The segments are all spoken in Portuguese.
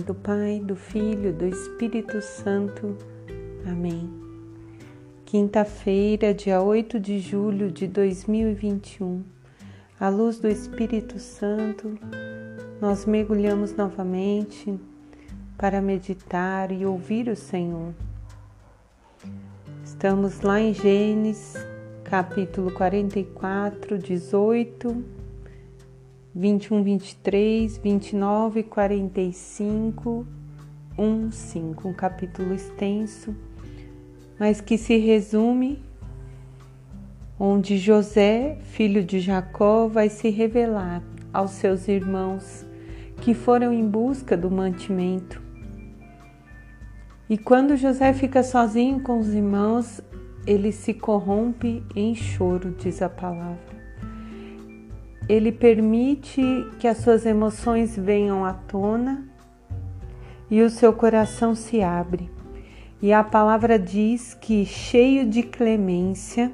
nome do Pai, do Filho, do Espírito Santo. Amém. Quinta-feira, dia 8 de julho de 2021. À luz do Espírito Santo, nós mergulhamos novamente para meditar e ouvir o Senhor. Estamos lá em Gênesis, capítulo 44, 18 21, 23, 29, 45, 1, 5. Um capítulo extenso, mas que se resume onde José, filho de Jacó, vai se revelar aos seus irmãos que foram em busca do mantimento. E quando José fica sozinho com os irmãos, ele se corrompe em choro, diz a palavra ele permite que as suas emoções venham à tona e o seu coração se abre. E a palavra diz que, cheio de clemência,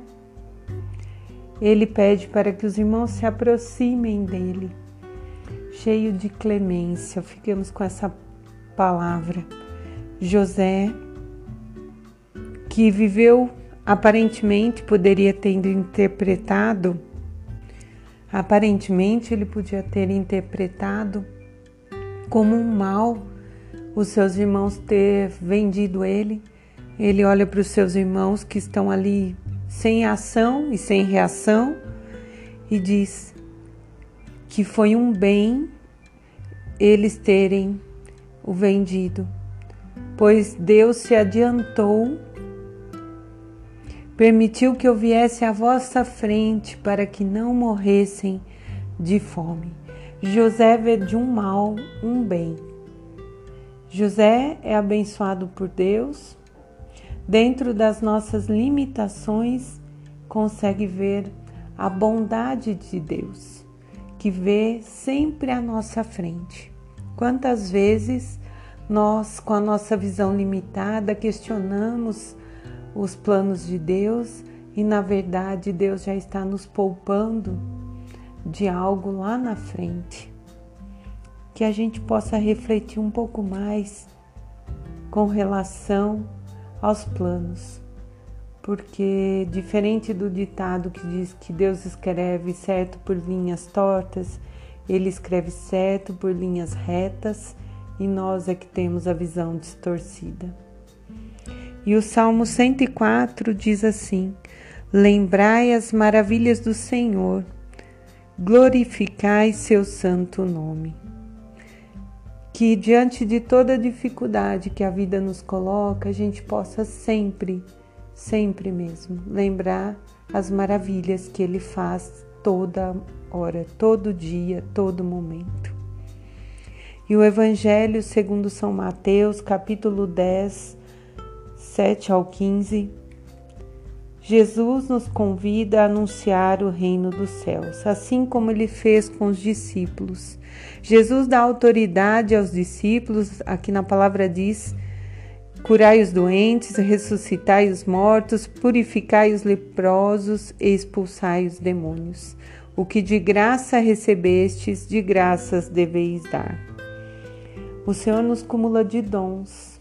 ele pede para que os irmãos se aproximem dele. Cheio de clemência, ficamos com essa palavra. José, que viveu aparentemente, poderia ter interpretado Aparentemente, ele podia ter interpretado como um mal os seus irmãos ter vendido ele. Ele olha para os seus irmãos que estão ali sem ação e sem reação e diz que foi um bem eles terem o vendido, pois Deus se adiantou permitiu que eu viesse à vossa frente para que não morressem de fome. José vê de um mal um bem. José é abençoado por Deus, dentro das nossas limitações, consegue ver a bondade de Deus, que vê sempre à nossa frente. Quantas vezes nós, com a nossa visão limitada, questionamos os planos de Deus e na verdade Deus já está nos poupando de algo lá na frente. Que a gente possa refletir um pouco mais com relação aos planos. Porque, diferente do ditado que diz que Deus escreve certo por linhas tortas, Ele escreve certo por linhas retas e nós é que temos a visão distorcida. E o Salmo 104 diz assim: Lembrai as maravilhas do Senhor, glorificai seu santo nome. Que diante de toda dificuldade que a vida nos coloca, a gente possa sempre, sempre mesmo, lembrar as maravilhas que ele faz toda hora, todo dia, todo momento. E o Evangelho segundo São Mateus, capítulo 10, 7 ao 15, Jesus nos convida a anunciar o reino dos céus, assim como ele fez com os discípulos. Jesus dá autoridade aos discípulos, aqui na palavra diz: curai os doentes, ressuscitai os mortos, purificai os leprosos e expulsai os demônios. O que de graça recebestes, de graças deveis dar. O Senhor nos cumula de dons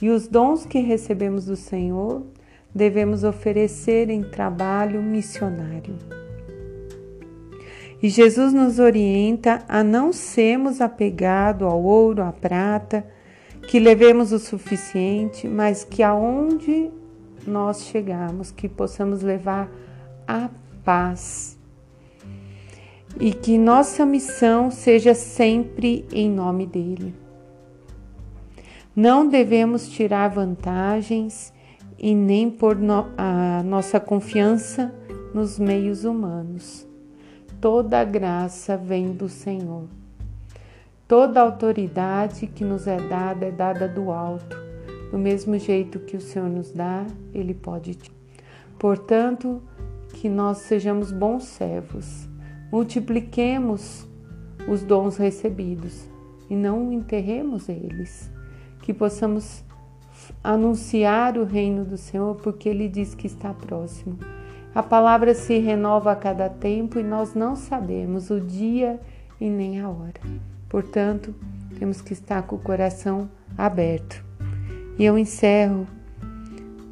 e os dons que recebemos do Senhor devemos oferecer em trabalho missionário. E Jesus nos orienta a não sermos apegados ao ouro, à prata, que levemos o suficiente, mas que aonde nós chegarmos, que possamos levar a paz. E que nossa missão seja sempre em nome dele. Não devemos tirar vantagens e nem pôr no, a nossa confiança nos meios humanos. Toda graça vem do Senhor. Toda autoridade que nos é dada é dada do alto. Do mesmo jeito que o Senhor nos dá, Ele pode. Portanto, que nós sejamos bons servos, multipliquemos os dons recebidos e não enterremos eles que possamos anunciar o reino do Senhor, porque Ele diz que está próximo. A palavra se renova a cada tempo e nós não sabemos o dia e nem a hora. Portanto, temos que estar com o coração aberto. E eu encerro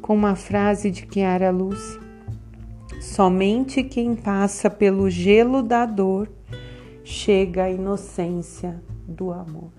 com uma frase de Chiara Luce: Somente quem passa pelo gelo da dor chega à inocência do amor.